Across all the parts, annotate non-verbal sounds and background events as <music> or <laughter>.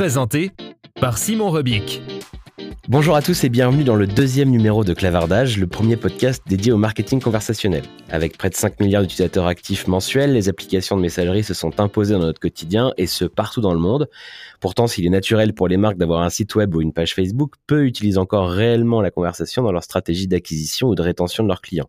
Présenté par Simon Rebic. Bonjour à tous et bienvenue dans le deuxième numéro de Clavardage, le premier podcast dédié au marketing conversationnel. Avec près de 5 milliards d'utilisateurs actifs mensuels, les applications de messagerie se sont imposées dans notre quotidien et ce partout dans le monde. Pourtant, s'il est naturel pour les marques d'avoir un site web ou une page Facebook, peu utilisent encore réellement la conversation dans leur stratégie d'acquisition ou de rétention de leurs clients.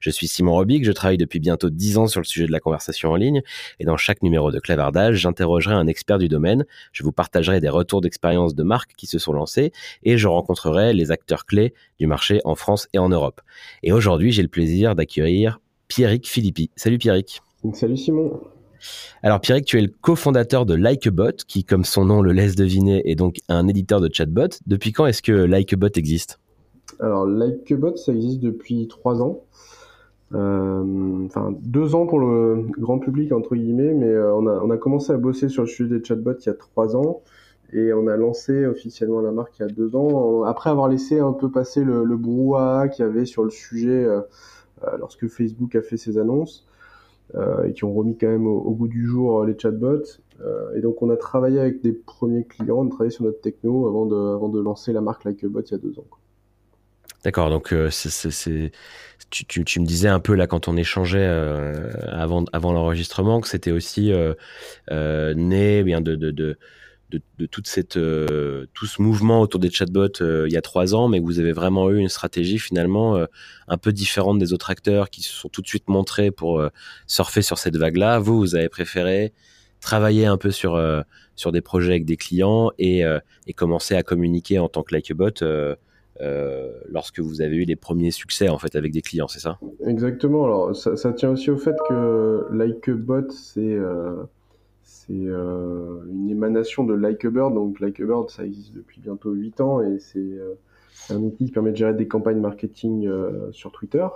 Je suis Simon Robic, je travaille depuis bientôt 10 ans sur le sujet de la conversation en ligne et dans chaque numéro de Clavardage, j'interrogerai un expert du domaine, je vous partagerai des retours d'expérience de marques qui se sont lancées et je rencontrerai les acteurs clés du marché en France et en Europe. Et aujourd'hui, j'ai le plaisir d'accueillir Pierrick Philippi. Salut Pierrick. Salut Simon. Alors Pierrick, tu es le cofondateur de Likebot, qui comme son nom le laisse deviner est donc un éditeur de chatbot. Depuis quand est-ce que Likebot existe? Alors Likebot, ça existe depuis trois ans. Euh, enfin deux ans pour le grand public entre guillemets, mais euh, on, a, on a commencé à bosser sur le sujet des chatbots il y a trois ans et on a lancé officiellement la marque il y a deux ans après avoir laissé un peu passer le, brouhaha qu'il y avait sur le sujet euh, lorsque Facebook a fait ses annonces. Euh, et qui ont remis quand même au, au goût du jour les chatbots. Euh, et donc on a travaillé avec des premiers clients, on a travaillé sur notre techno avant de, avant de lancer la marque Likebot il y a deux ans. D'accord, donc euh, tu, tu, me disais un peu là quand on échangeait euh, avant, avant l'enregistrement que c'était aussi euh, né bien de, de, de, toute cette, euh, tout ce mouvement autour des chatbots euh, il y a trois ans, mais vous avez vraiment eu une stratégie finalement euh, un peu différente des autres acteurs qui se sont tout de suite montrés pour surfer sur cette vague-là. Vous, vous avez préféré travailler un peu sur, sur des projets avec des clients et, et commencer à communiquer en tant que Likebot lorsque vous avez eu les premiers succès en fait avec des clients, c'est ça? Exactement. Alors ça, tient aussi au fait que Likebot c'est c'est euh, une émanation de Likeabird. Donc Likeabird, ça existe depuis bientôt 8 ans et c'est euh, un outil qui permet de gérer des campagnes marketing euh, sur Twitter.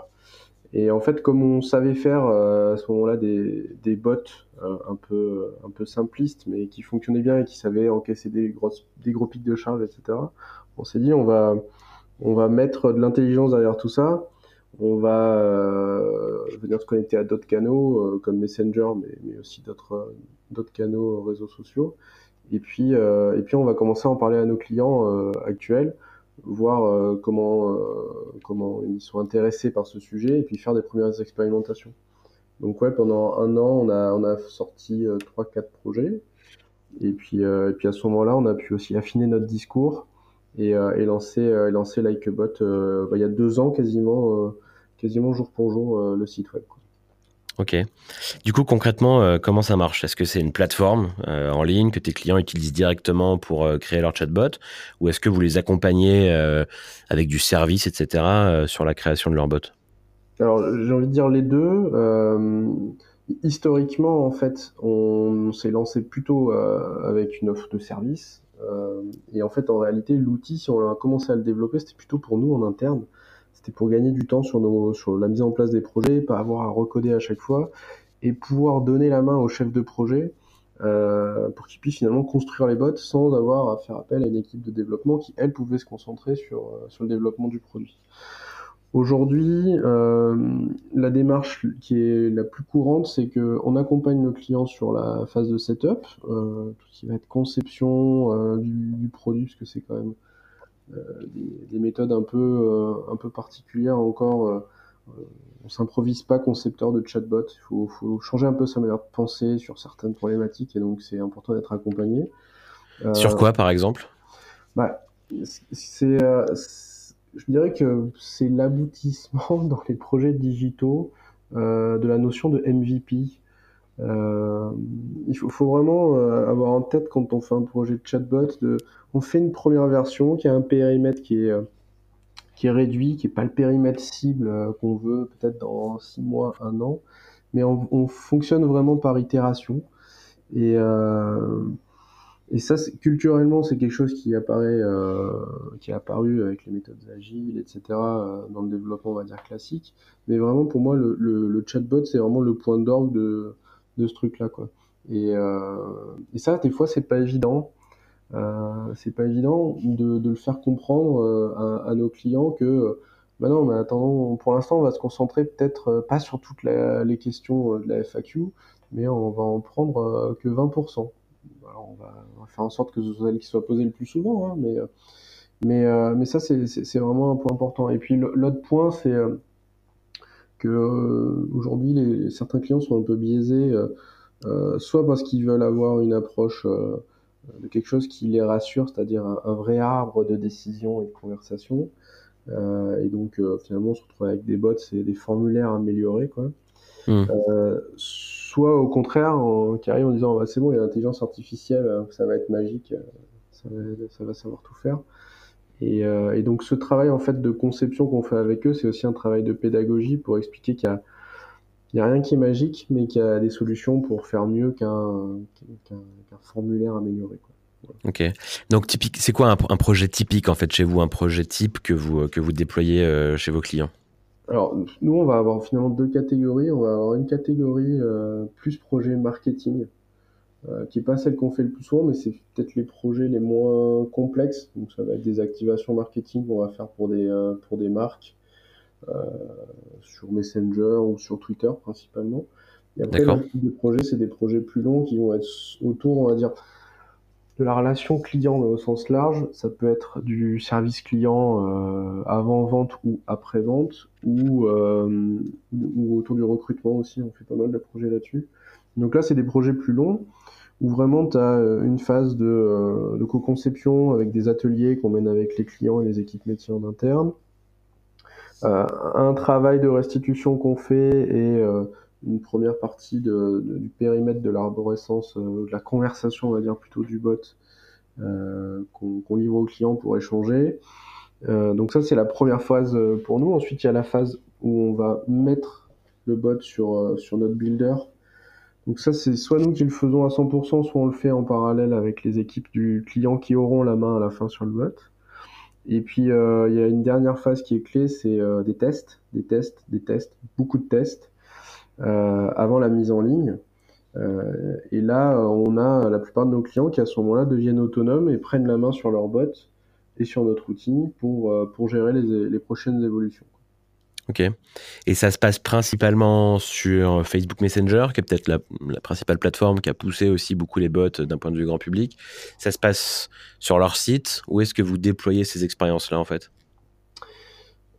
Et en fait, comme on savait faire à ce moment-là des, des bots un peu un peu simplistes, mais qui fonctionnaient bien et qui savaient encaisser des grosses des gros pics de charge, etc. On s'est dit on va on va mettre de l'intelligence derrière tout ça on va venir se connecter à d'autres canaux euh, comme Messenger, mais, mais aussi d'autres euh, d'autres canaux réseaux sociaux. Et puis et puis on va commencer à en parler à nos clients actuels, voir comment comment ils sont intéressés par ce sujet et puis faire des premières expérimentations. Donc ouais, pendant un an, on a on a sorti trois quatre projets. Et puis et puis à ce moment-là, on a pu aussi affiner notre discours et, et lancer lancer Likebot bah, il y a deux ans quasiment quasiment jour pour jour euh, le site web. Quoi. Ok. Du coup, concrètement, euh, comment ça marche? Est-ce que c'est une plateforme euh, en ligne que tes clients utilisent directement pour euh, créer leur chatbot? Ou est-ce que vous les accompagnez avec du service, etc., sur la création de leur bot? Alors, j'ai envie de dire les deux. historiquement, en fait, on, s'est lancé plutôt avec une offre de service. et en fait, en réalité, l'outil, si on a commencé à le développer, c'était plutôt pour nous en interne. C'était pour gagner du temps sur, la mise en place des projets, pas avoir à recoder à chaque fois, et pouvoir donner la main au chef de projet euh, pour qu'il puisse finalement construire les bots sans avoir à faire appel à une équipe de développement qui, elle, pouvait se concentrer sur, euh, le développement du produit. Aujourd'hui, euh, la démarche qui est la plus courante, c'est qu'on accompagne le client sur la phase de setup, tout ce qui va être conception du, du, produit, parce que c'est quand même des, des, méthodes un peu, euh, un peu particulières encore. Euh, on s'improvise pas concepteur de chatbot. Il faut, faut, changer un peu sa manière de penser sur certaines problématiques et donc c'est important d'être accompagné. Sur quoi, par exemple? bah, c'est, je dirais que c'est l'aboutissement <laughs> dans les projets digitaux de la notion de MVP. Euh, il faut, faut vraiment euh, avoir en tête quand on fait un projet de chatbot, de, on fait une première version qui a un périmètre qui est, euh, qui est réduit, qui n'est pas le périmètre cible qu'on veut peut-être dans 6 mois, 1 an, mais on, on fonctionne vraiment par itération. Et, et ça, culturellement, c'est quelque chose qui apparaît, qui est apparu avec les méthodes agiles, etc., dans le développement, on va dire classique. Mais vraiment, pour moi, le, le, le chatbot, c'est vraiment le point d'orgue de de ce truc-là, quoi. Et, euh, et, ça, des fois, c'est pas évident. Euh, c'est pas évident de, de, le faire comprendre euh, à, nos clients que, bah non, mais attends, pour l'instant, on va se concentrer peut-être euh, pas sur toutes les questions de la FAQ, mais on va en prendre que 20%. Alors, on, va, faire en sorte que ce soit celle qui soit posée le plus souvent, hein, mais, mais, mais ça, c'est vraiment un point important. Et puis, l'autre point, c'est que euh, aujourd'hui les, certains clients sont un peu biaisés, euh, euh, soit parce qu'ils veulent avoir une approche de quelque chose qui les rassure, c'est-à-dire un, vrai arbre de décision et de conversation. et donc finalement on se retrouve avec des bots et des formulaires améliorés quoi. Hmm. soit au contraire qui arrivent en disant bah, c'est bon il y a l'intelligence artificielle ça va être magique ça ça va savoir tout faire et, euh, et, donc ce travail en fait de conception qu'on fait avec eux, c'est aussi un travail de pédagogie pour expliquer qu'il n'y a, a, rien qui est magique, mais qu'il y a des solutions pour faire mieux qu'un qu formulaire amélioré. Quoi. Ok. Donc typique, c'est quoi un, un, projet typique en fait chez vous, un projet type que vous que vous déployez euh, chez vos clients? Alors nous, on va avoir finalement deux catégories. On va avoir une catégorie euh, plus projet marketing euh, qui n'est pas celle qu'on fait le plus souvent, mais c'est peut-être les projets les moins complexes. Donc ça va être des activations marketing qu'on va faire pour des, euh, pour des marques euh, sur Messenger ou sur Twitter principalement. Et après, le type de projet, c'est des projets plus longs qui vont être autour, on va dire, de la relation client au sens large. Ça peut être du service client euh, avant vente ou après vente, ou, euh, ou autour du recrutement aussi. On fait pas mal de projets là-dessus. Donc là, c'est des projets plus longs où vraiment tu as euh, une phase de, euh, de co-conception avec des ateliers qu'on mène avec les clients et les équipes métiers en interne, euh, un travail de restitution qu'on fait et une première partie du périmètre de l'arborescence, de la conversation, on va dire plutôt du bot, qu'on qu livre aux clients pour échanger. donc ça, c'est la première phase pour nous. Ensuite, il y a la phase où on va mettre le bot sur notre builder donc ça, c'est soit nous qui le faisons à 100%, soit on le fait en parallèle avec les équipes du client qui auront la main à la fin sur le bot. Et puis, euh, il y a une dernière phase qui est clé, c'est euh, des tests, des tests, des tests, beaucoup de tests euh, avant la mise en ligne. Et là, on a la plupart de nos clients qui à ce moment-là deviennent autonomes et prennent la main sur leur bot et sur notre outil pour, pour gérer les, les prochaines évolutions. Ok. Et ça se passe principalement sur Facebook Messenger, qui est peut-être la, principale plateforme qui a poussé aussi beaucoup les bots d'un point de vue grand public. Ça se passe sur leur site. Où est-ce que vous déployez ces expériences-là en fait?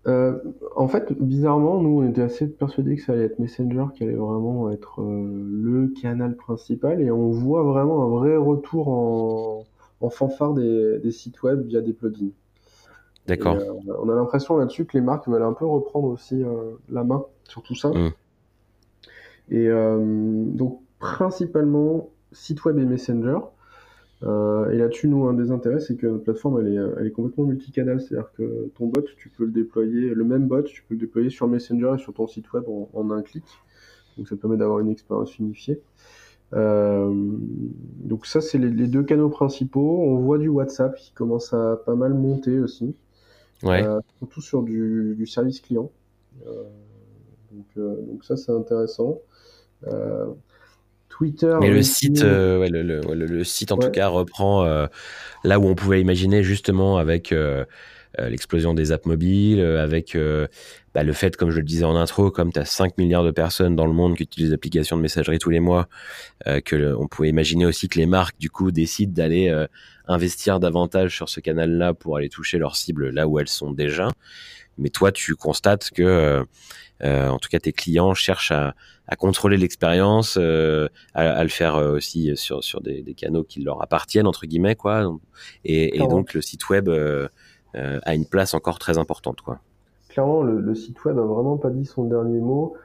Euh, En fait, bizarrement, nous, on était assez persuadés que ça allait être Messenger qui allait vraiment être euh, le canal principal, et on voit vraiment un vrai retour en, fanfare des sites web via des plugins. D'accord. Euh, on a l'impression là-dessus que les marques veulent un peu reprendre aussi euh, la main sur tout ça. Mmh. Et euh, donc, principalement, site web et Messenger. Euh, et là-dessus, nous, un des intérêts, c'est que notre plateforme, elle est, elle est complètement multicanal. C'est-à-dire que ton bot, tu peux le déployer, le même bot, tu peux le déployer sur Messenger et sur ton site web en, en un clic. Donc, ça te permet d'avoir une expérience unifiée. Euh, donc ça, c'est les, les, deux canaux principaux. On voit du WhatsApp qui commence à pas mal monter aussi. Ouais. Euh, surtout sur du, du service client. Euh, donc, euh, donc, ça, c'est intéressant. Twitter. Mais le site, le, le, le, site en ouais. tout cas reprend là où on pouvait imaginer justement avec l'explosion des apps mobiles, avec bah, le fait, comme je le disais en intro, comme tu as 5 milliards de personnes dans le monde qui utilisent des applications de messagerie tous les mois, que on pouvait imaginer aussi que les marques, du coup, décident d'aller investir davantage sur ce canal-là pour aller toucher leurs cibles là où elles sont déjà. Mais toi, tu constates que, en tout cas, tes clients cherchent à, à contrôler l'expérience, euh, à, le faire euh, aussi sur, sur des, canaux qui leur appartiennent, entre guillemets, quoi. Et, donc, le site web euh, a une place encore très importante. Clairement, le, site web a vraiment pas dit son dernier mot.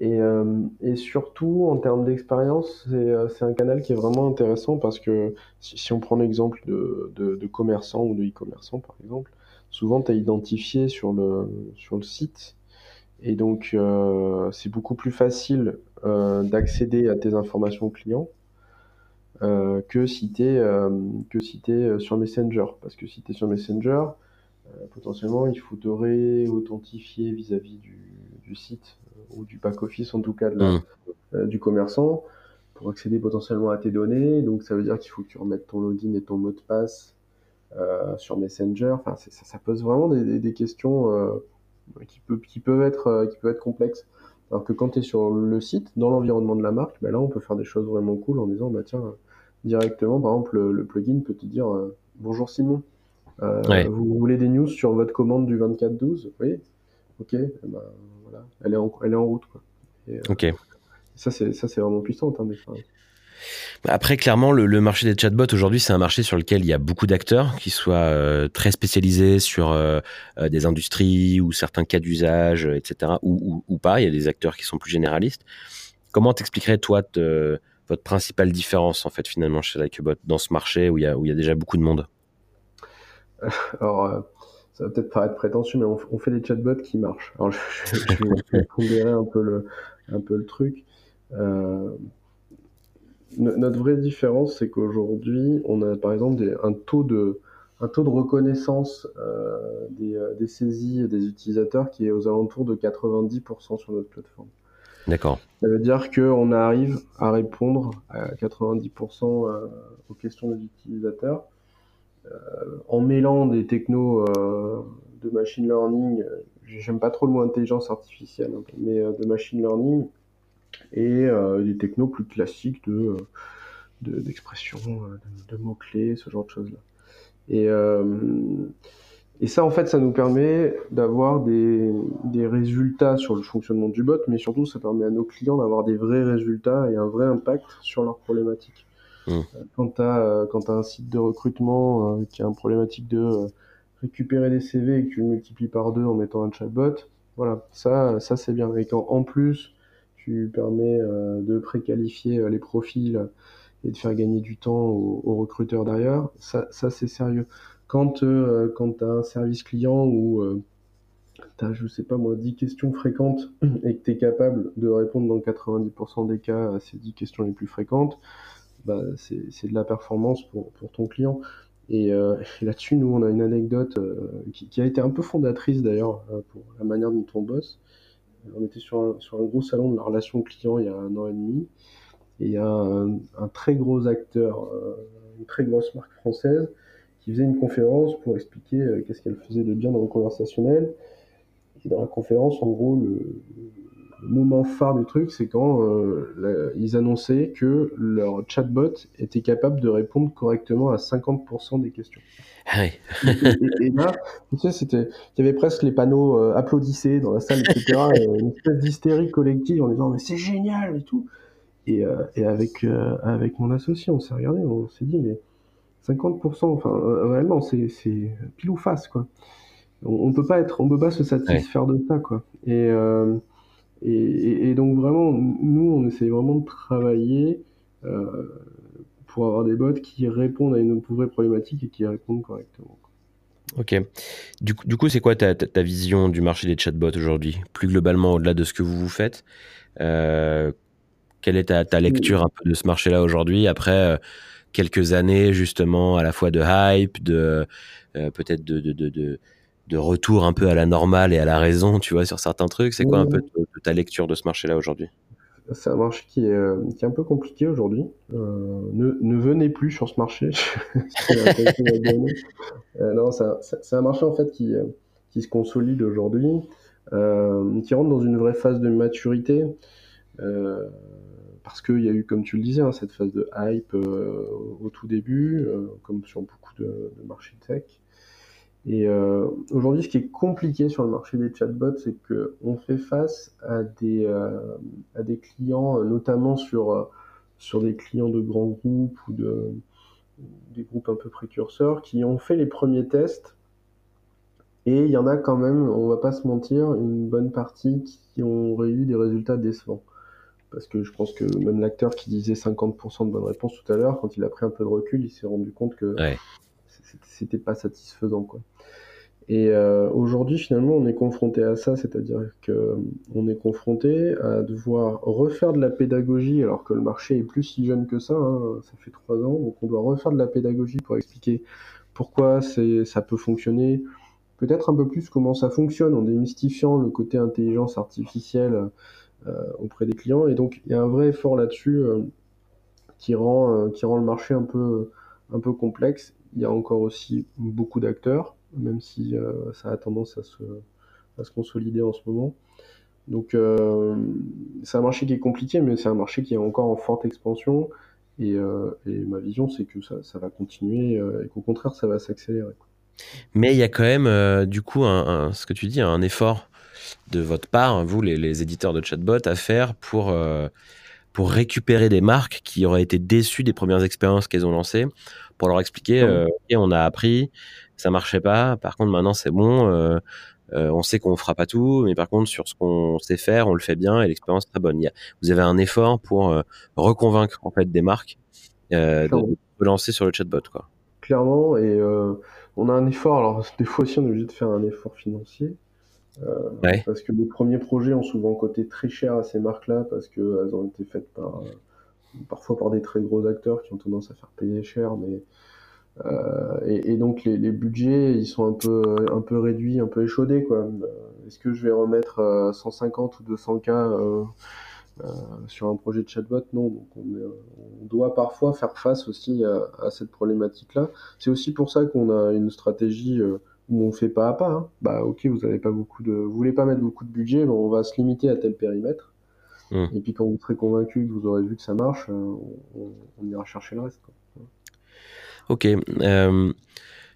Et, et surtout, en termes d'expérience, c'est un canal qui est vraiment intéressant parce que si, on prend l'exemple de, de, commerçants ou de e-commerçants, par exemple, souvent, tu as identifié sur le, sur le site et donc, euh, c'est beaucoup plus facile euh, d'accéder à tes informations clients euh, que si tu si sur Messenger. Parce que si tu es sur Messenger, potentiellement, il faut te réauthentifier vis-à-vis du, du, site ou du back-office, en tout cas de mmh. du commerçant, pour accéder potentiellement à tes données. Donc, ça veut dire qu'il faut que tu remettes ton login et ton mot de passe sur Messenger. Enfin, ça, ça, pose vraiment des, des, des questions qui, peut, qui, peuvent être, euh, qui peuvent être complexes. Alors que quand tu es sur le site, dans l'environnement de la marque, ben là, on peut faire des choses vraiment cool en disant, bah tiens, directement, par exemple, le, plugin peut te dire, euh, bonjour Simon, euh, vous voulez des news sur votre commande du 24-12 Oui Ok, eh ben, voilà, elle est en, elle est en route. Quoi. ok. Ça, c'est vraiment puissant en après, clairement, le, marché des chatbots aujourd'hui, c'est un marché sur lequel il y a beaucoup d'acteurs qui soient euh, très spécialisés sur euh, euh, des industries ou certains cas d'usage, etc., ou, pas. Il y a des acteurs qui sont plus généralistes. Comment t'expliquerais, toi, votre principale différence, en fait, finalement, chez Likebot dans ce marché où il y a, où il y a déjà beaucoup de monde? <laughs> Alors, ça va peut-être paraître prétentieux, mais on, fait des chatbots qui marchent. Alors, je, vais pondérer un peu le, un peu le truc notre vraie différence, c'est qu'aujourd'hui, on a par exemple un, taux de, un taux de reconnaissance euh, des, euh, des, saisies des utilisateurs qui est aux alentours de 90% sur notre plateforme. D'accord. Ça veut dire qu'on arrive à répondre à 90% euh, aux questions des utilisateurs en mêlant des technos de machine learning. J'aime pas trop le mot intelligence artificielle, hein, mais de machine learning et euh, des technos plus classiques de euh, d'expression, euh, de, mots-clés, ce genre de choses-là. Et, et ça, en fait, ça nous permet d'avoir des, des, résultats sur le fonctionnement du bot, mais surtout, ça permet à nos clients d'avoir des vrais résultats et un vrai impact sur leurs problématiques. Mmh. Quand tu as, as, un site de recrutement qui a une problématique de récupérer des CV et que tu le multiplies par deux en mettant un chatbot, voilà, ça, ça c'est bien. Et quand en plus, tu permets euh, de préqualifier euh, les profils et de faire gagner du temps aux, recruteurs derrière, ça, ça c'est sérieux. Quand, euh, quand tu as un service client où tu as, je sais pas moi, 10 questions fréquentes et que tu es capable de répondre dans 90% des cas à ces 10 questions les plus fréquentes, bah, c'est de la performance pour, ton client. Et, <laughs> là-dessus, nous, on a une anecdote qui, qui, a été un peu fondatrice d'ailleurs pour la manière dont on bosse on était sur un, un gros salon de la relation client il y a un an et demi. Et il y a un, très gros acteur, euh, une très grosse marque française, qui faisait une conférence pour expliquer euh, qu'est-ce qu'elle faisait de bien dans le conversationnel. Et dans la conférence, en gros, le, moment phare du truc, c'est quand euh, ils annonçaient que leur chatbot était capable de répondre correctement à 50% des questions. Ah et, là, tu sais, c'était, il y avait presque les panneaux euh, applaudissés dans la salle, etc. <laughs> une espèce d'hystérie collective en disant mais c'est génial et tout. Et, euh, et avec euh, avec mon associé, on s'est regardé, on s'est dit mais 50%, enfin réellement c'est c'est pile ou face quoi. On, on, peut pas être, on peut pas se satisfaire de ça quoi. Et, et, donc vraiment, nous on essaie vraiment de travailler pour avoir des bots qui répondent à une vraie problématique et qui répondent correctement. Ok. Du du coup c'est quoi ta, vision du marché des chatbots aujourd'hui? Plus globalement, au-delà de ce que vous vous faites, euh, quelle est ta, lecture un peu de ce marché-là aujourd'hui? Après euh, quelques années justement à la fois de hype, de euh, peut-être de, retour un peu à la normale et à la raison, tu vois, sur certains trucs C'est quoi un peu ta lecture de ce marché-là aujourd'hui? C'est un marché qui est, qui est un peu compliqué aujourd'hui. Euh, ne, ne, venez plus sur ce marché. <laughs> euh, non, c'est un, marché en fait qui, euh, qui se consolide aujourd'hui, euh, qui rentre dans une vraie phase de maturité. Parce qu'il y a eu, comme tu le disais, hein, cette phase de hype au tout début, comme sur beaucoup de, de marchés tech. Et euh, aujourd'hui, ce qui est compliqué sur le marché des chatbots, c'est qu'on fait face à des, euh, à des clients, notamment sur, euh, sur des clients de grands groupes ou de, des groupes un peu précurseurs, qui ont fait les premiers tests. Et il y en a quand même, on va pas se mentir, une bonne partie qui ont eu des résultats décevants. Parce que je pense que même l'acteur qui disait 50% de bonnes réponses tout à l'heure, quand il a pris un peu de recul, il s'est rendu compte que. C'était pas satisfaisant. Quoi. Et euh, aujourd'hui, finalement, on est confronté à ça, c'est-à-dire que on est confronté à devoir refaire de la pédagogie, alors que le marché est plus si jeune que ça, hein, ça fait trois ans, donc on doit refaire de la pédagogie pour expliquer pourquoi ça peut fonctionner, peut-être un peu plus comment ça fonctionne, en démystifiant le côté intelligence artificielle euh, auprès des clients. Et donc, il y a un vrai effort là-dessus euh, qui rend, euh, qui rend le marché un peu, un peu complexe. Il y a encore aussi beaucoup d'acteurs même si euh, ça a tendance à se, à se consolider en ce moment. Donc euh, c'est un marché qui est compliqué, mais c'est un marché qui est encore en forte expansion. Et, euh, ma vision, c'est que ça, ça, va continuer et qu'au contraire, ça va s'accélérer. Mais il y a quand même, du coup, ce que tu dis, un effort de votre part, vous, les, éditeurs de chatbot, à faire pour, pour récupérer des marques qui auraient été déçues des premières expériences qu'elles ont lancées, pour leur expliquer, euh, okay, on a appris, ça marchait pas. Par contre, maintenant, c'est bon. Euh, euh, on sait qu'on fera pas tout, mais par contre, sur ce qu'on sait faire, on le fait bien et l'expérience est très bonne. Il y a, vous avez un effort pour reconvaincre en fait des marques de, de, lancer sur le chatbot, quoi. Clairement, et on a un effort. Alors des fois aussi, on est obligé de faire un effort financier. Euh, ouais. Parce que les premiers projets ont souvent coûté très cher à ces marques-là parce qu'elles ont été faites par parfois par des très gros acteurs qui ont tendance à faire payer cher, mais euh, et, et, donc les, les, budgets ils sont un peu un peu réduits, un peu échaudés quoi. Euh, est-ce que je vais remettre euh, 150 ou 200 k euh, sur un projet de chatbot? Non. Donc on, est, on, doit parfois faire face aussi à, à cette problématique là. C'est aussi pour ça qu'on a une stratégie où on fait pas à pas. Hein. Bah ok, vous avez pas beaucoup de, vous voulez pas mettre beaucoup de budget, mais on va se limiter à tel périmètre. Mmh. Et puis quand vous serez convaincu que vous aurez vu que ça marche, on, on ira chercher le reste. Quoi. Ok. Euh,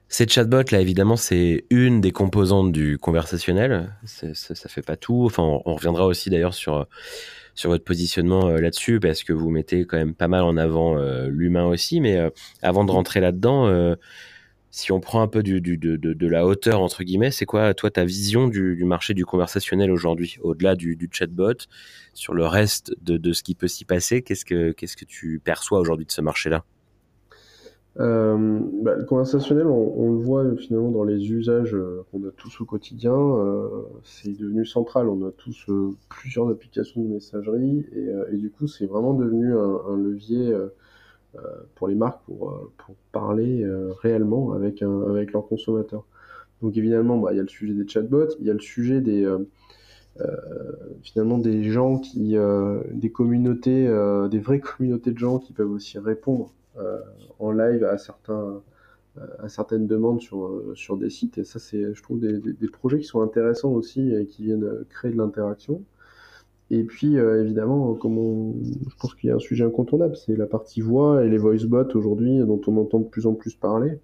ces chatbots, là, évidemment, c'est une des composantes du conversationnel. C ça fait pas tout. Enfin, on, on reviendra aussi d'ailleurs sur, sur votre positionnement euh, là-dessus, parce que vous mettez quand même pas mal en avant euh, l'humain aussi. Mais euh, avant de rentrer là-dedans, euh, si on prend un peu de, la hauteur, entre guillemets, c'est quoi, toi, ta vision du, marché du conversationnel aujourd'hui, au-delà du, chatbot, sur le reste de, ce qui peut s'y passer? Qu'est-ce que, tu perçois aujourd'hui de ce marché-là? Euh, bah, le conversationnel, on, le voit finalement dans les usages euh, qu'on a tous au quotidien. Euh, c'est devenu central. On a tous plusieurs applications de messagerie et, du coup, c'est vraiment devenu un, levier pour les marques pour, pour parler réellement avec, un, avec leurs consommateurs. Donc évidemment, bah, il y a le sujet des chatbots, il y a le sujet des finalement des gens qui, des communautés, des vraies <laughs> communautés de gens qui peuvent aussi répondre euh, en live à certains à certaines demandes sur, sur des sites. Et ça, c'est, je trouve, des, des, projets qui sont intéressants aussi et qui viennent créer de l'interaction. Et puis, euh, évidemment, je pense qu'il y a un sujet incontournable, c'est la partie voix et les voice bots aujourd'hui, dont on entend de plus en plus parler.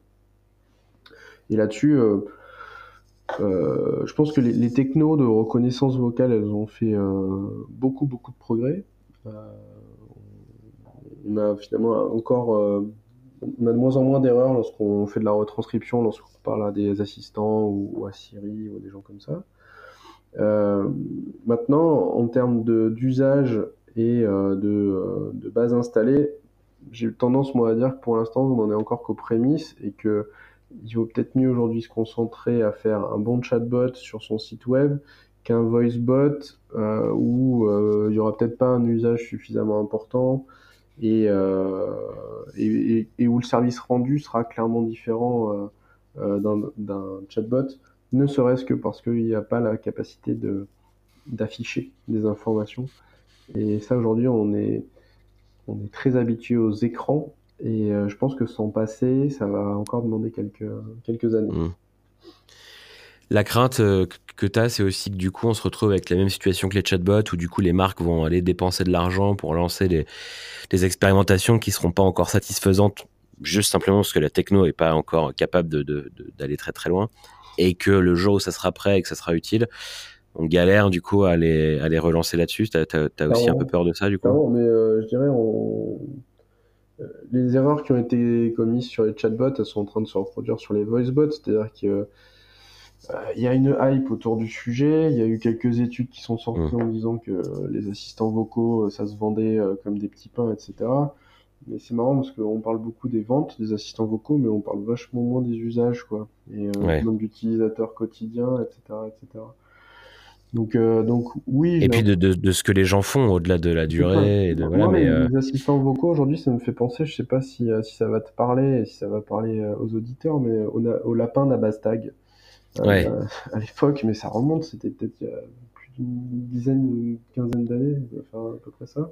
Et là-dessus, euh, euh, je pense que les, technos de reconnaissance vocale, elles ont fait beaucoup, beaucoup de progrès on a finalement encore on a de moins en moins d'erreurs lorsqu'on fait de la retranscription, lorsqu'on parle à des assistants ou, ou, à Siri ou des gens comme ça. Euh, maintenant, en termes d'usage et euh, de, euh, de, base installée, j'ai tendance moi à dire que pour l'instant on n'en est encore qu'aux prémices et que il vaut peut-être mieux aujourd'hui se concentrer à faire un bon chatbot sur son site web qu'un voicebot où il y aura peut-être pas un usage suffisamment important et, où le service rendu sera clairement différent d'un chatbot, ne serait-ce que parce qu'il n'y a pas la capacité de d'afficher des informations Et ça, aujourd'hui, on est, on est très habitué aux écrans. Et je pense que sans passer, ça va encore demander quelques, quelques années. Mmh. La crainte euh, que tu as, c'est aussi que du coup, on se retrouve avec la même situation que les chatbots, où du coup, les marques vont aller dépenser de l'argent pour lancer des, expérimentations qui seront pas encore satisfaisantes, juste simplement parce que la techno est pas encore capable d'aller très très loin, et que le jour où ça sera prêt et que ça sera utile, on galère du coup à les, à les relancer là-dessus. Tu as, aussi un peu peur de ça du coup? Non, mais euh, je dirais, on... Euh, les erreurs qui ont été commises sur les chatbots, elles sont en train de se reproduire sur les voicebots, c'est-à-dire que euh, il y a une hype autour du sujet. Il y a eu quelques études qui sont sorties mmh. en disant que les assistants vocaux, euh, ça se vendait euh, comme des petits pains, etc. Mais c'est marrant parce qu'on parle beaucoup des ventes des assistants vocaux, mais on parle vachement moins des usages, quoi. Et euh, même d'utilisateurs quotidiens, etc., etc. Donc, donc oui. Et puis de, de, ce que les gens font au-delà de la durée. Et de, voilà, mais, Les assistants vocaux aujourd'hui, ça me fait penser, je sais pas si, si ça va te parler, si ça va parler aux auditeurs, mais au, au lapin d'Abastag. Euh, <laughs> à l'époque, mais ça remonte, c'était peut-être il y a plus d'une dizaine, une quinzaine d'années, enfin à peu près ça.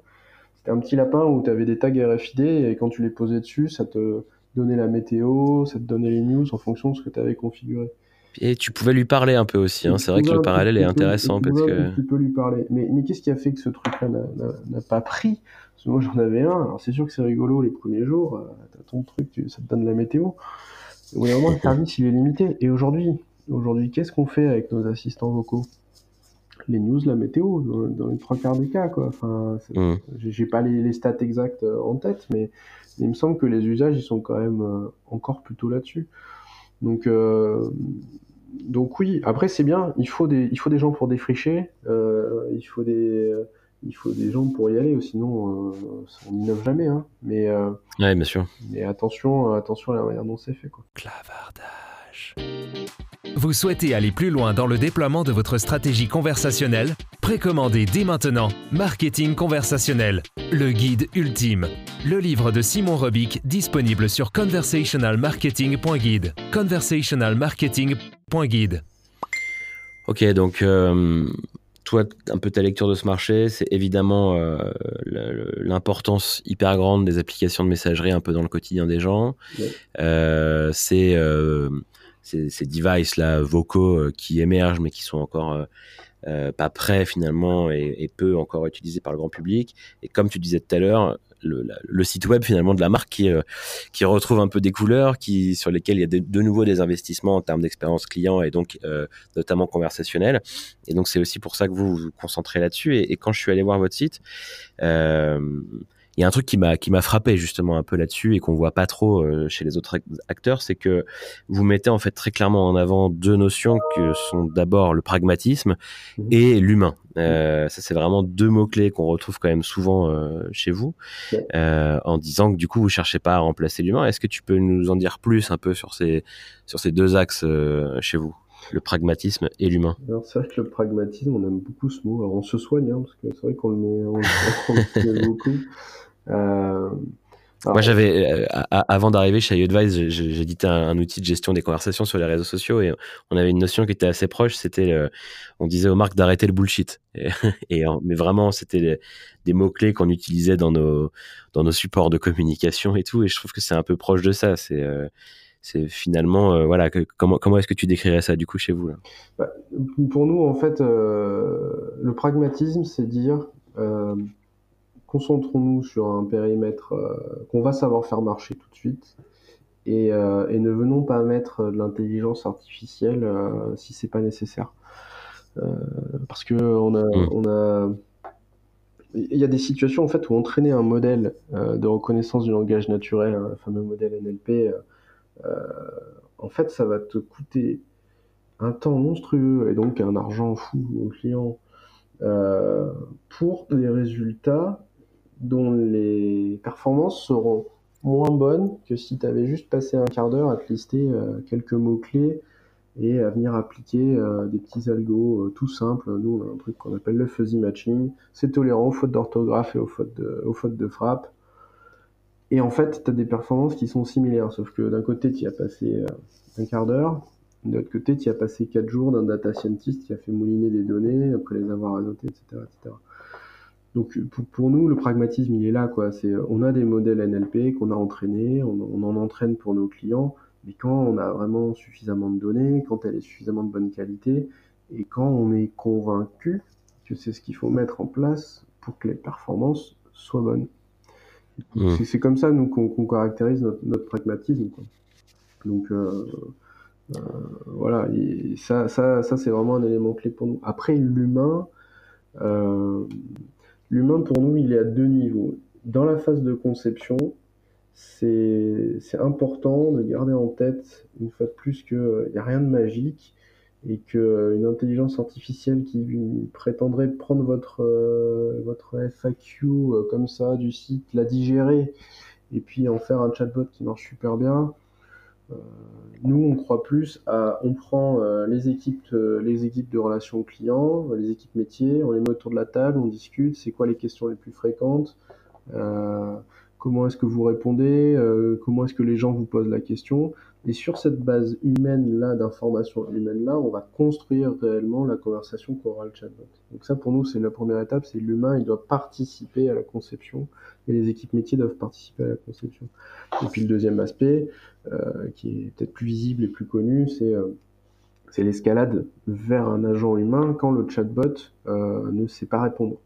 C'était un petit lapin où tu avais des tags RFID et quand tu les posais dessus, ça te donnait la météo, ça te donnait les news en fonction de ce que tu avais configuré. Et tu pouvais lui parler un peu aussi, hein. c'est vrai que le parallèle est intéressant parce que... Tu peux lui parler, mais, mais qu'est-ce qui a fait que ce truc-là n'a pas pris? Parce que moi j'en avais un, alors c'est sûr que c'est rigolo les premiers jours, euh, t'as ton truc, ça te donne la météo. Au bout le service il est limité. Et aujourd'hui, Aujourd'hui, qu'est-ce qu'on fait avec nos assistants vocaux? Les news, la météo, dans, les trois quarts des cas. Quoi. Enfin, mmh. J'ai pas les, stats exacts euh, en tête, mais il me semble que les usages, ils sont quand même euh, encore plutôt là-dessus. Donc, euh, donc oui, après c'est bien, il faut, des, il faut des gens pour défricher, il, faut des, il faut des gens pour y aller, sinon on n'innove jamais. Hein. Mais, ouais, bien sûr. mais attention, attention à la manière dont c'est fait. Quoi. Clavardage. Vous souhaitez aller plus loin dans le déploiement de votre stratégie conversationnelle? Précommandez dès maintenant Marketing conversationnel, le guide ultime. Le livre de Simon Robic disponible sur conversationalmarketing.guide. Conversationalmarketing.guide. Ok, donc euh, toi, un peu ta lecture de ce marché, c'est évidemment euh, l'importance hyper grande des applications de messagerie un peu dans le quotidien des gens. Euh, c'est ces, devices-là vocaux euh, qui émergent mais qui sont encore euh, euh, pas prêts finalement et, peu encore utilisés par le grand public. Et comme tu disais tout à l'heure, le, site web finalement de la marque qui, qui retrouve un peu des couleurs, qui, sur lesquelles il y a de, nouveau des investissements en termes d'expérience client et donc notamment conversationnel. Et donc c'est aussi pour ça que vous vous concentrez là-dessus. Et, quand je suis allé voir votre site, il y a un truc qui m'a qui m'a frappé justement un peu là-dessus et qu'on voit pas trop euh, chez les autres acteurs, c'est que vous mettez en fait très clairement en avant deux notions que sont d'abord le pragmatisme mmh. et l'humain. Euh, ça c'est vraiment deux mots clés qu'on retrouve quand même souvent euh, chez vous, euh, en disant que du coup vous cherchez pas à remplacer l'humain. Est-ce que tu peux nous en dire plus un peu sur ces sur ces deux axes chez vous? Le pragmatisme et l'humain. c'est vrai que le pragmatisme, on aime beaucoup ce mot. Alors on se soigne, hein, parce que c'est vrai qu'on le met, on le met <laughs> beaucoup. Euh, Moi, j'avais, euh, avant d'arriver chez iAdvise, j'éditais un, un, outil de gestion des conversations sur les réseaux sociaux et on avait une notion qui était assez proche. C'était, on disait aux marques d'arrêter le bullshit. Et, <laughs> mais vraiment, c'était des mots-clés qu'on utilisait dans nos, dans nos supports de communication et tout. Et je trouve que c'est un peu proche de ça. C'est, euh, c'est finalement, voilà, comment, comment est-ce que tu décrirais ça du coup chez vous là? Bah, Pour nous, en fait, le pragmatisme, c'est dire concentrons-nous sur un périmètre euh, qu'on va savoir faire marcher tout de suite et, euh, ne venons pas mettre de l'intelligence artificielle euh, si c'est pas nécessaire. parce que on a, mm. on a il y a des situations en fait où entraîner un modèle de reconnaissance du langage naturel, un hein, fameux modèle NLP, en fait, ça va te coûter un temps monstrueux et donc un argent fou au client pour des résultats dont les performances seront moins bonnes que si tu avais juste passé un quart d'heure à te lister euh, quelques mots-clés et à venir appliquer euh, des petits algos euh, tout simples. Nous, un truc qu'on appelle le fuzzy matching. C'est tolérant aux fautes d'orthographe et aux fautes de frappe. Et en fait, tu as des performances qui sont similaires, sauf que d'un côté, tu as passé un quart d'heure, de l'autre côté, tu as passé quatre jours d'un data scientist qui a fait mouliner des données après les avoir annotées, etc. etc. Donc pour, nous, le pragmatisme, il est là. Quoi. C'est, on a des modèles NLP qu'on a entraînés, on, en entraîne pour nos clients, mais quand on a vraiment suffisamment de données, quand elle est suffisamment de bonne qualité, et quand on est convaincu que c'est ce qu'il faut mettre en place pour que les performances soient bonnes. Mmh. C'est, comme ça, nous, qu'on, caractérise notre, pragmatisme. Donc, euh, euh, voilà, ça, ça c'est vraiment un élément clé pour nous. Après, l'humain, euh, l'humain pour nous, il est à deux niveaux. Dans la phase de conception, c'est important de garder en tête, une fois de plus, qu'il n'y a rien de magique et qu'une intelligence artificielle qui prétendrait prendre votre, votre FAQ comme ça du site, la digérer et puis en faire un chatbot qui marche super bien, euh, nous, on croit plus à, on prend euh, les équipes, euh, les équipes de relations clients, les équipes métiers, on les met autour de la table, on discute, c'est quoi les questions les plus fréquentes, comment est-ce que vous répondez, comment est-ce que les gens vous posent la question, et sur cette base humaine-là, d'information humaine-là, on va construire réellement la conversation qu'aura le chatbot. Donc ça, pour nous, c'est la première étape, c'est l'humain, il doit participer à la conception, et les équipes métiers doivent participer à la conception. Et puis le deuxième aspect, euh, qui est peut-être plus visible et plus connu, c'est euh, c'est l'escalade vers un agent humain quand le chatbot euh, ne sait pas répondre.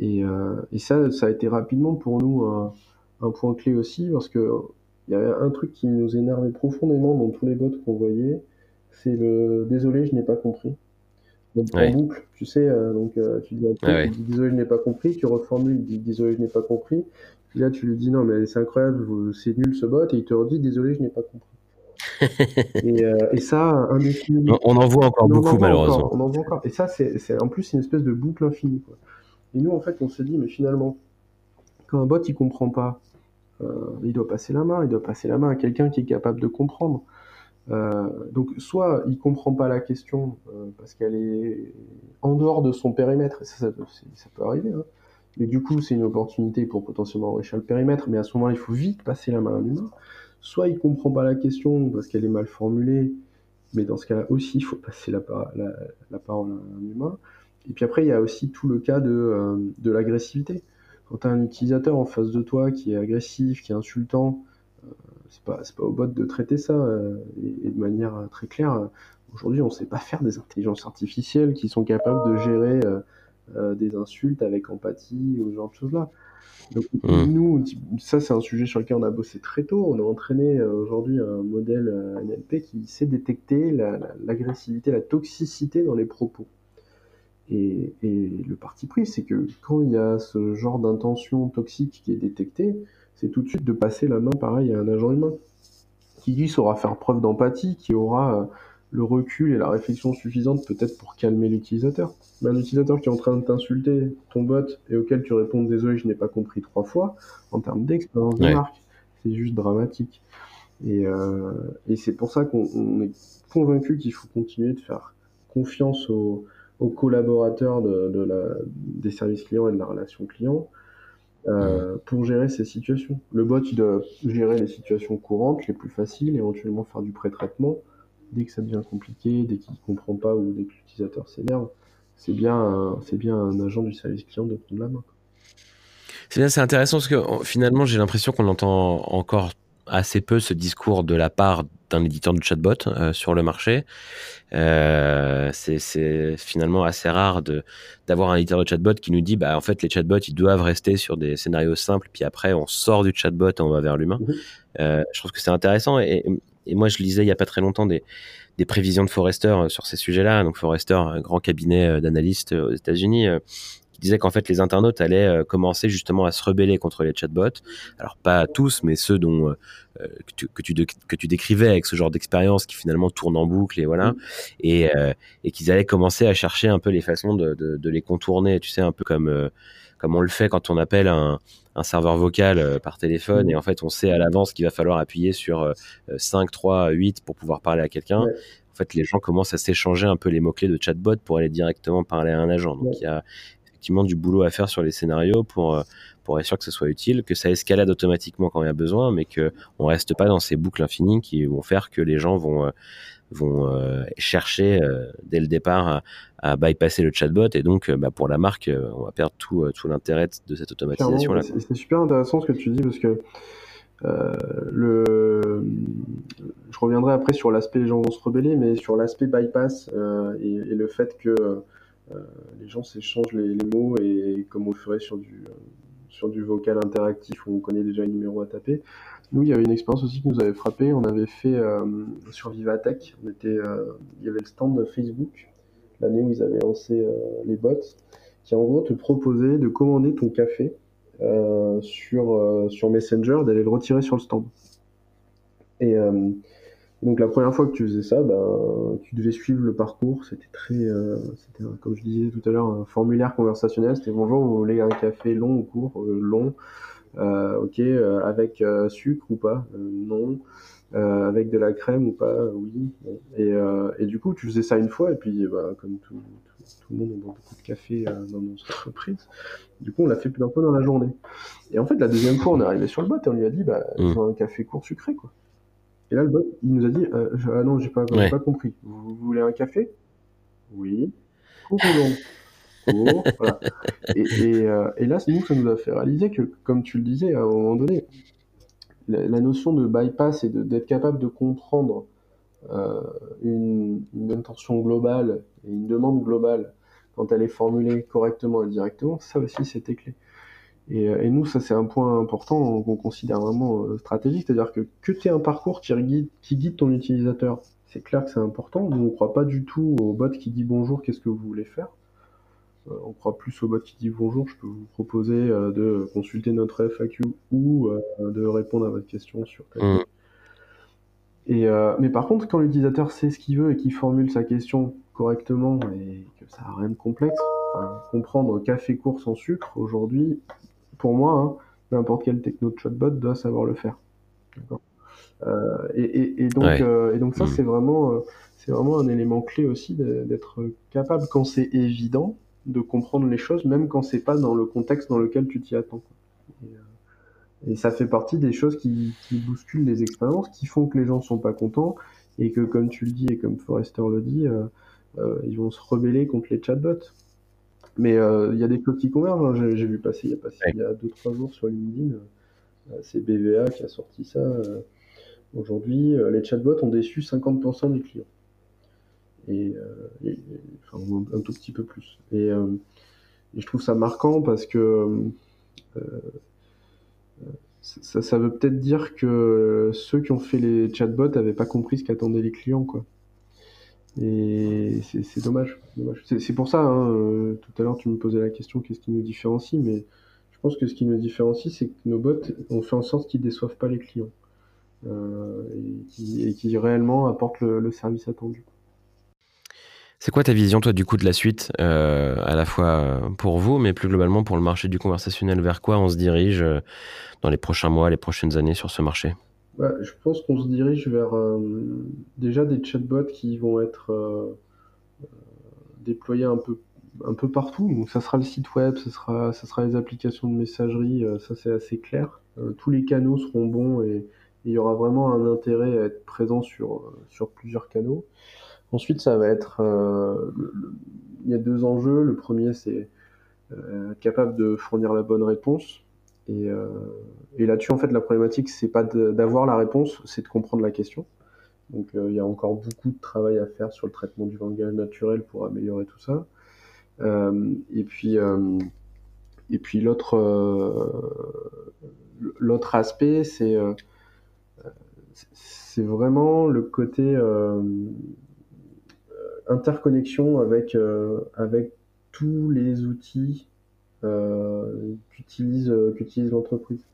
Et, ça, ça a été rapidement pour nous un point clé aussi, parce que il y avait un truc qui nous énervait profondément dans tous les bots qu'on voyait, c'est le désolé, je n'ai pas compris. Donc en boucle, tu sais, euh, donc euh, tu dis, désolé, je n'ai pas compris, tu reformules, dis désolé, je n'ai pas compris. Puis là, tu lui dis non, mais c'est incroyable, c'est nul ce bot, et il te redit désolé, je n'ai pas compris. <laughs> et, euh, et, ça, indéfiniment. On en voit encore beaucoup, malheureusement. on en voit encore. Et ça, c'est en plus une espèce de boucle infinie. Quoi. Et nous, en fait, on se dit, mais finalement, quand un bot il comprend pas, il doit passer la main, il doit passer la main à quelqu'un qui est capable de comprendre. Euh, donc soit il comprend pas la question euh, parce qu'elle est en dehors de son périmètre, et ça, ça, peut arriver, hein. mais du coup c'est une opportunité pour potentiellement enrichir le périmètre, mais à ce moment il faut vite passer la main à un humain. Soit il comprend pas la question parce qu'elle est mal formulée, mais dans ce cas-là aussi il faut passer la, parole à un humain. Et puis après il y a aussi tout le cas de l'agressivité quand tu as un utilisateur en face de toi qui est agressif, qui est insultant, euh, c'est pas, pas au bot de traiter ça euh, et, de manière très claire. Aujourd'hui, on ne sait pas faire des intelligences artificielles qui sont capables de gérer euh, des insultes avec empathie ou ce genre de choses-là. Donc, mmh. nous, ça, c'est un sujet sur lequel on a bossé très tôt. On a entraîné aujourd'hui un modèle NLP qui sait détecter l'agressivité, la toxicité dans les propos. Et, le parti pris, c'est que quand il y a ce genre d'intention toxique qui est détectée, c'est tout de suite de passer la main pareil à un agent humain, qui lui saura faire preuve d'empathie, qui aura euh, le recul et la réflexion suffisante peut-être pour calmer l'utilisateur. Mais un utilisateur qui est en train de t'insulter, ton bot, et auquel tu réponds désolé, je n'ai pas compris trois fois, en termes d'expérience de marque, c'est juste dramatique. Et, euh, et c'est pour ça qu'on est convaincu qu'il faut continuer de faire confiance aux aux collaborateurs de, la, des services clients et de la relation client euh, pour gérer ces situations. Le bot, il doit gérer les situations courantes, les plus faciles, éventuellement faire du pré-traitement. Dès que ça devient compliqué, dès qu'il ne comprend pas ou dès que l'utilisateur s'énerve, c'est bien, c'est bien un agent du service client de prendre la main. C'est bien, c'est intéressant parce que finalement, j'ai l'impression qu'on entend encore assez peu ce discours de la part d'un éditeur de chatbot euh, sur le marché. Euh, c'est finalement assez rare d'avoir un éditeur de chatbot qui nous dit bah en fait les chatbots ils doivent rester sur des scénarios simples puis après on sort du chatbot et on va vers l'humain. Euh, je trouve que c'est intéressant et, et, moi je lisais il y a pas très longtemps des, des prévisions de Forrester sur ces sujets-là. Donc Forrester, un grand cabinet d'analystes aux États-Unis, disait qu'en fait les internautes allaient euh, commencer justement à se rebeller contre les chatbots. Alors pas tous, mais ceux dont euh, euh, que, tu, que, tu, que, tu, décrivais avec ce genre d'expérience qui finalement tourne en boucle et voilà, mm. et, et qu'ils allaient commencer à chercher un peu les façons de, de, de les contourner. Tu sais, un peu comme comme on le fait quand on appelle un, un serveur vocal par téléphone et en fait on sait à l'avance qu'il va falloir appuyer sur 5, 3, 8 pour pouvoir parler à quelqu'un. En fait, les gens commencent à s'échanger un peu les mots-clés de chatbot pour aller directement parler à un agent. Donc, il y a effectivement du boulot à faire sur les scénarios pour pour être sûr que ce soit utile, que ça escalade automatiquement quand il y a besoin, mais que on reste pas dans ces boucles infinies qui vont faire que les gens vont vont chercher dès le départ à, bypasser le chatbot et donc bah, pour la marque on va perdre tout, tout l'intérêt de cette automatisation là. C'est super intéressant ce que tu dis parce que euh, le... Je reviendrai après sur l'aspect les gens vont se rebeller, mais sur l'aspect bypass euh, et, le fait que euh, les gens s'échangent les, mots et comme on le ferait sur du, sur du vocal interactif où on connaît déjà un numéro à taper. Nous, il y avait une expérience aussi qui nous avait frappé. On avait fait sur Vivatech, il y avait le stand Facebook, l'année où ils avaient lancé les bots, qui en gros te proposait de commander ton café euh, sur, euh, sur Messenger d'aller le retirer sur le stand. Euh, donc la première fois que tu faisais ça, ben, tu devais suivre le parcours. C'était très, c'était comme je disais tout à l'heure, un formulaire conversationnel. C'était bonjour, vous voulez un café long ou court? Long. ok, avec sucre ou pas? Non. avec de la crème ou pas? Oui. Et, et, du coup, tu faisais ça une fois et puis, bah, comme tout, tout, le monde boit beaucoup de café dans notre entreprise, du coup, on l'a fait plusieurs fois dans la journée. Et en fait, la deuxième fois, on est arrivé sur le bot et on lui a dit, bah, mm. un café court sucré, quoi. Et là, le bot, il nous a dit, euh, ah non, j'ai pas, pas compris. Vous, voulez un café? Oui. Ou long <laughs> voilà. et, euh, et, là, nous, ça nous a fait réaliser que, comme tu le disais, à un moment donné, la, notion de bypass et d'être capable de comprendre euh, une, une, intention globale et une demande globale quand elle est formulée correctement et directement, ça aussi c'était clé. Et, euh, et, nous, ça c'est un point important qu'on considère vraiment euh, stratégique, c'est-à-dire que que tu aies un parcours qui guide, qui guide ton utilisateur, c'est clair que c'est important. Nous, on ne croit pas du tout au bot qui dit bonjour, qu'est-ce que vous voulez faire. Euh, on croit plus au bot qui dit bonjour, je peux vous proposer de consulter notre FAQ ou de répondre à votre question sur mmh. Et, mais par contre, quand l'utilisateur sait ce qu'il veut et qu'il formule sa question correctement et que ça n'a rien de complexe, comprendre café court sans sucre, aujourd'hui, pour moi, hein, n'importe quel techno de chatbot doit savoir le faire. Euh, et, donc, euh, et donc ça, mm. c'est vraiment, euh, c'est vraiment un élément clé aussi d'être capable, quand c'est évident, de comprendre les choses, même quand c'est pas dans le contexte dans lequel tu t'y attends. Et, ça fait partie des choses qui, qui, bousculent les expériences, qui font que les gens sont pas contents, et que, comme tu le dis et comme Forrester le dit, euh, ils vont se rebeller contre les chatbots. Mais euh, il y a des choses qui convergent. Hein. J'ai vu passer il y a, passé, il y a deux trois jours sur LinkedIn, euh, c'est BVA qui a sorti ça. Aujourd'hui, les chatbots ont déçu 50% des clients. Et, enfin, un, tout petit peu plus. Et, je trouve ça marquant parce que ça, ça, veut peut-être dire que ceux qui ont fait les chatbots n'avaient pas compris ce qu'attendaient les clients, quoi. Et c'est dommage. C'est pour ça, hein, euh, tout à l'heure tu me posais la question qu'est-ce qui nous différencie, mais je pense que ce qui nous différencie, c'est que nos bots ont fait en sorte qu'ils déçoivent pas les clients euh, et qui réellement apportent le, service attendu. C'est quoi ta vision, toi, du coup, de la suite, euh, à la fois pour vous, mais plus globalement pour le marché du conversationnel? Vers quoi on se dirige dans les prochains mois, les prochaines années sur ce marché? Bah, je pense qu'on se dirige vers euh, déjà des chatbots qui vont être euh, euh, déployés un peu, un peu partout. Donc ça sera le site web, ça sera, ça sera les applications de messagerie, ça c'est assez clair. tous les canaux seront bons et, il y aura vraiment un intérêt à être présent sur, sur plusieurs canaux. Ensuite, ça va être... il y a deux enjeux. Le premier, c'est capable de fournir la bonne réponse. Et, euh, et là-dessus, en fait, la problématique, c'est pas d'avoir la réponse, c'est de comprendre la question. Donc, euh, il y a encore beaucoup de travail à faire sur le traitement du langage naturel pour améliorer tout ça. Euh, et puis, et puis l'autre, l'autre aspect, c'est c'est vraiment le côté interconnexion avec, avec tous les outils qu'utilise euh, qu'utilise l'entreprise.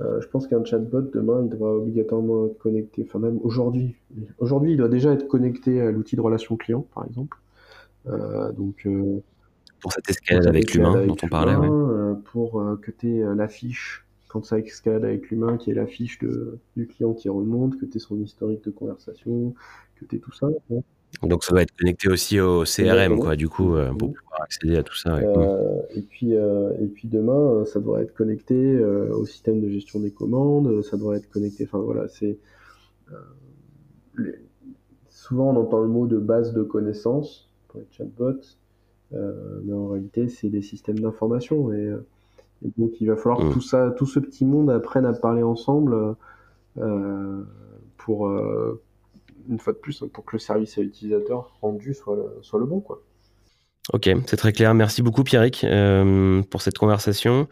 Euh, je pense qu'un chatbot demain, il devra obligatoirement être connecté. Enfin même aujourd'hui, aujourd'hui, il doit déjà être connecté à l'outil de relation client, par exemple. donc pour cette escalade avec l'humain dont on parlait. pour que tu aies l'affiche, quand ça escalade avec l'humain, qui est l'affiche du client qui remonte, que tu aies son historique de conversation, que tu aies tout ça. Donc ça doit être connecté aussi au CRM, quoi, du coup, pour pouvoir accéder à tout ça. et, puis, et puis demain, ça devrait être connecté au système de gestion des commandes, ça devrait être connecté. Enfin voilà, c'est. Souvent, on entend le mot de base de connaissances pour les chatbots, mais en réalité, c'est des systèmes d'information. Et, donc, il va falloir que mm. tout ça, tout ce petit monde apprenne à parler ensemble pour une fois de plus, hein, pour que le service à l'utilisateur rendu soit le, soit le bon. Quoi. Ok, c'est très clair. Merci beaucoup Pierrick euh, pour cette conversation.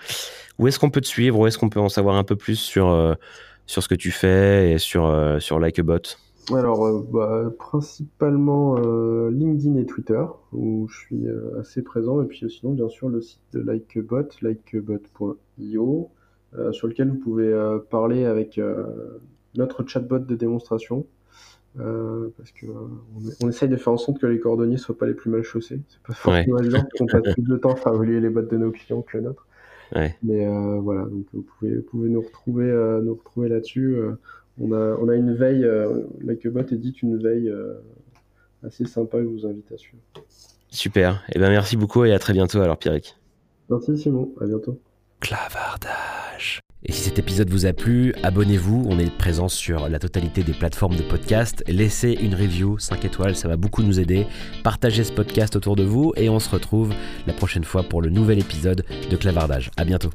Où est-ce qu'on peut te suivre? Où est-ce qu'on peut en savoir un peu plus sur, euh, sur ce que tu fais et sur, euh, sur Likeabot alors, bah, principalement LinkedIn et Twitter, où je suis assez présent, et puis sinon, bien sûr, le site de Likeabot, likebot.io, sur lequel vous pouvez parler avec notre chatbot de démonstration, euh, parce que euh, on, essaye de faire en sorte que les cordonniers soient pas les plus mal chaussés. C'est pas forcément ouais. <laughs> évident qu'on passe plus de temps à faire évoluer les bottes de nos clients que les nôtres. Ouais. Mais euh, voilà, donc vous pouvez, vous pouvez nous retrouver, nous retrouver là-dessus. on a, on a une veille, Likebot édite une veille assez sympa que je vous invite à suivre. Super. Et eh ben merci beaucoup et à très bientôt alors Pierrick. Merci Simon. À bientôt. Clavardage. Et si cet épisode vous a plu, abonnez-vous. On est présent sur la totalité des plateformes de podcast. Laissez une review 5 étoiles, ça va beaucoup nous aider. Partagez ce podcast autour de vous et on se retrouve la prochaine fois pour le nouvel épisode de Clavardage. À bientôt.